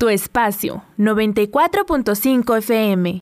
Tu espacio, 94.5 FM.